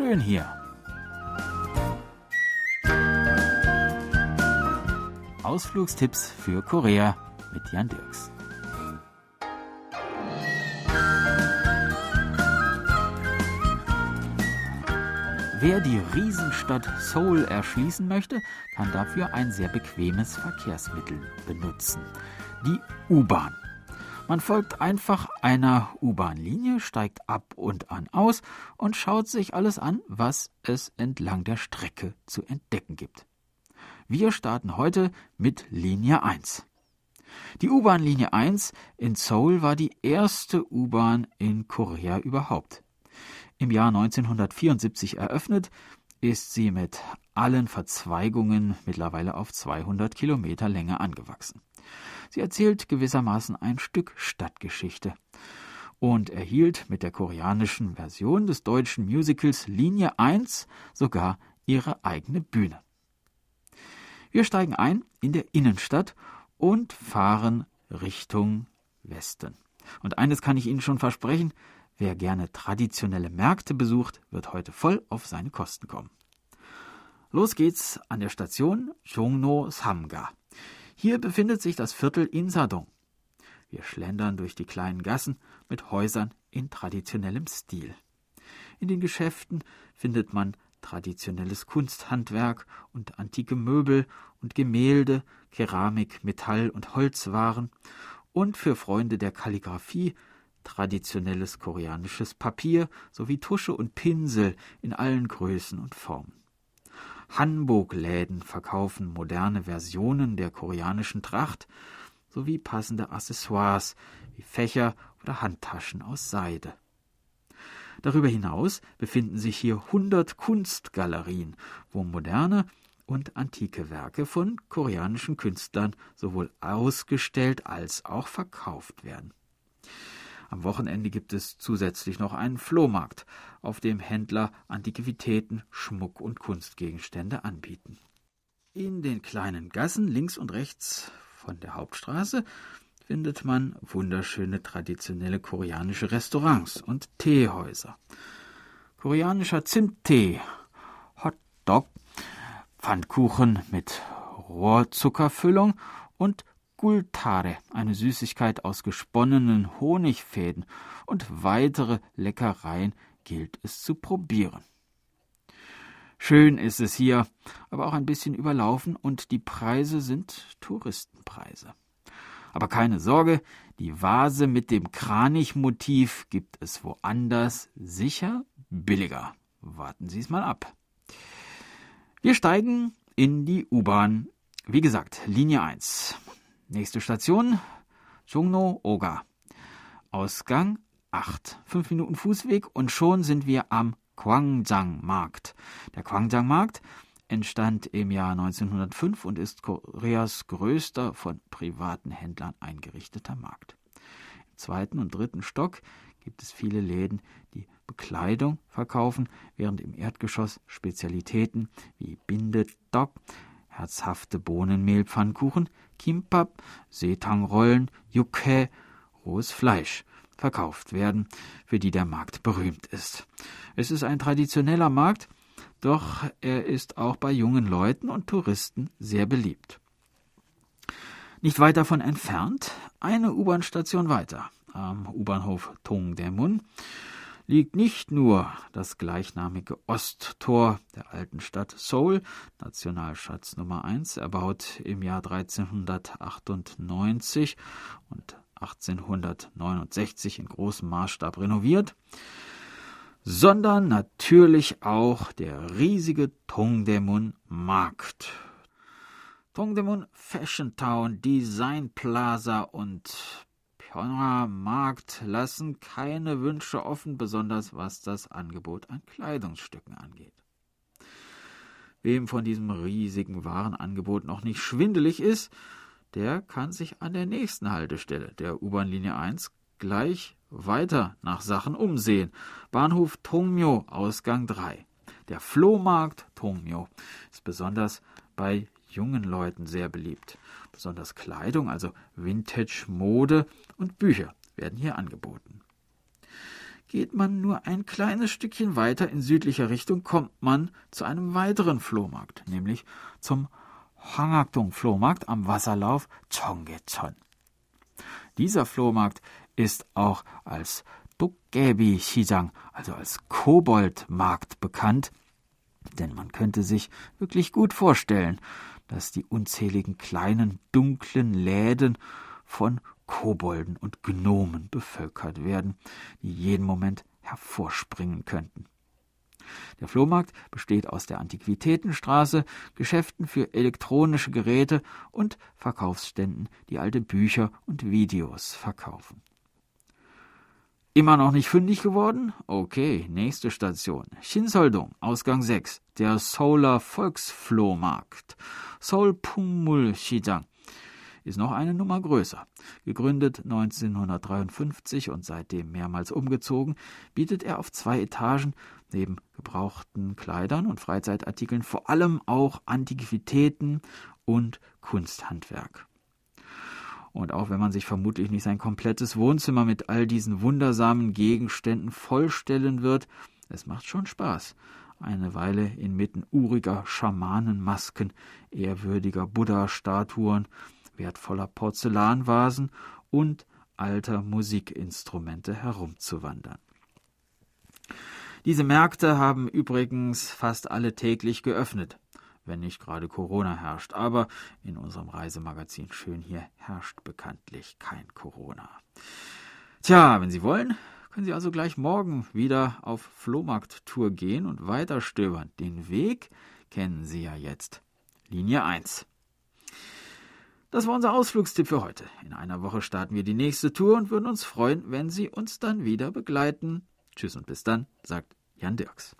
schön hier. Ausflugstipps für Korea mit Jan Dirks. Wer die Riesenstadt Seoul erschließen möchte, kann dafür ein sehr bequemes Verkehrsmittel benutzen. Die U-Bahn. Man folgt einfach einer U-Bahn-Linie, steigt ab und an aus und schaut sich alles an, was es entlang der Strecke zu entdecken gibt. Wir starten heute mit Linie 1. Die U-Bahn Linie 1 in Seoul war die erste U-Bahn in Korea überhaupt. Im Jahr 1974 eröffnet, ist sie mit allen Verzweigungen mittlerweile auf 200 Kilometer Länge angewachsen. Sie erzählt gewissermaßen ein Stück Stadtgeschichte und erhielt mit der koreanischen Version des deutschen Musicals Linie 1 sogar ihre eigene Bühne. Wir steigen ein in der Innenstadt und fahren Richtung Westen. Und eines kann ich Ihnen schon versprechen, Wer gerne traditionelle Märkte besucht, wird heute voll auf seine Kosten kommen. Los geht's an der Station Jongno Samga. Hier befindet sich das Viertel Insadong. Wir schlendern durch die kleinen Gassen mit Häusern in traditionellem Stil. In den Geschäften findet man traditionelles Kunsthandwerk und antike Möbel und Gemälde, Keramik, Metall und Holzwaren und für Freunde der Kalligraphie traditionelles koreanisches Papier sowie Tusche und Pinsel in allen Größen und Formen. Hanbok-Läden verkaufen moderne Versionen der koreanischen Tracht sowie passende Accessoires wie Fächer oder Handtaschen aus Seide. Darüber hinaus befinden sich hier hundert Kunstgalerien, wo moderne und antike Werke von koreanischen Künstlern sowohl ausgestellt als auch verkauft werden. Am Wochenende gibt es zusätzlich noch einen Flohmarkt, auf dem Händler Antiquitäten, Schmuck und Kunstgegenstände anbieten. In den kleinen Gassen links und rechts von der Hauptstraße findet man wunderschöne traditionelle koreanische Restaurants und Teehäuser. Koreanischer Zimttee, Hotdog, Pfannkuchen mit Rohrzuckerfüllung und Gultare, eine Süßigkeit aus gesponnenen Honigfäden, und weitere Leckereien gilt es zu probieren. Schön ist es hier, aber auch ein bisschen überlaufen und die Preise sind Touristenpreise. Aber keine Sorge, die Vase mit dem Kranichmotiv gibt es woanders sicher billiger. Warten Sie es mal ab. Wir steigen in die U-Bahn. Wie gesagt, Linie 1. Nächste Station, Jungno Oga. Ausgang 8. Fünf Minuten Fußweg und schon sind wir am Gwangjang-Markt. Der Gwangjang-Markt entstand im Jahr 1905 und ist Koreas größter von privaten Händlern eingerichteter Markt. Im zweiten und dritten Stock gibt es viele Läden, die Bekleidung verkaufen, während im Erdgeschoss Spezialitäten wie Bindedok, herzhafte Bohnenmehlpfannkuchen, Kimbap, Seetangrollen, Yukke, rohes Fleisch verkauft werden, für die der Markt berühmt ist. Es ist ein traditioneller Markt, doch er ist auch bei jungen Leuten und Touristen sehr beliebt. Nicht weit davon entfernt, eine U-Bahn-Station weiter, am U-Bahnhof Tongdaemun, liegt nicht nur das gleichnamige Osttor der alten Stadt Seoul, Nationalschatz Nummer 1, erbaut im Jahr 1398 und 1869 in großem Maßstab renoviert, sondern natürlich auch der riesige Tongdaemun Markt. Tongdaemun Fashion Town, Design Plaza und Pyeongha Markt lassen keine Wünsche offen, besonders was das Angebot an Kleidungsstücken angeht. Wem von diesem riesigen Warenangebot noch nicht schwindelig ist, der kann sich an der nächsten Haltestelle der U-Bahn-Linie 1 gleich weiter nach Sachen umsehen. Bahnhof Tongmyo, Ausgang 3. Der Flohmarkt Tongmyo ist besonders bei jungen Leuten sehr beliebt. Besonders Kleidung, also Vintage-Mode und Bücher werden hier angeboten. Geht man nur ein kleines Stückchen weiter in südlicher Richtung, kommt man zu einem weiteren Flohmarkt, nämlich zum Hangakdong Flohmarkt am Wasserlauf Chonggecheon. Dieser Flohmarkt ist auch als Dukgebi Shijang, also als Koboldmarkt bekannt, denn man könnte sich wirklich gut vorstellen, dass die unzähligen kleinen dunklen Läden von Kobolden und Gnomen bevölkert werden, die jeden Moment hervorspringen könnten. Der Flohmarkt besteht aus der Antiquitätenstraße, Geschäften für elektronische Geräte und Verkaufsständen, die alte Bücher und Videos verkaufen. Immer noch nicht fündig geworden? Okay, nächste Station. Shinsoldong, Ausgang 6, der Solar Volksflohmarkt. Seoul Pungmul Shijang ist noch eine Nummer größer. Gegründet 1953 und seitdem mehrmals umgezogen, bietet er auf zwei Etagen neben gebrauchten Kleidern und Freizeitartikeln vor allem auch Antiquitäten und Kunsthandwerk. Und auch wenn man sich vermutlich nicht sein komplettes Wohnzimmer mit all diesen wundersamen Gegenständen vollstellen wird, es macht schon Spaß, eine Weile inmitten uriger Schamanenmasken, ehrwürdiger Buddha-Statuen wertvoller Porzellanvasen und alter Musikinstrumente herumzuwandern. Diese Märkte haben übrigens fast alle täglich geöffnet, wenn nicht gerade Corona herrscht, aber in unserem Reisemagazin Schön hier herrscht bekanntlich kein Corona. Tja, wenn Sie wollen, können Sie also gleich morgen wieder auf Flohmarkttour gehen und weiter stöbern. Den Weg kennen Sie ja jetzt. Linie 1. Das war unser Ausflugstipp für heute. In einer Woche starten wir die nächste Tour und würden uns freuen, wenn Sie uns dann wieder begleiten. Tschüss und bis dann, sagt Jan Dirks.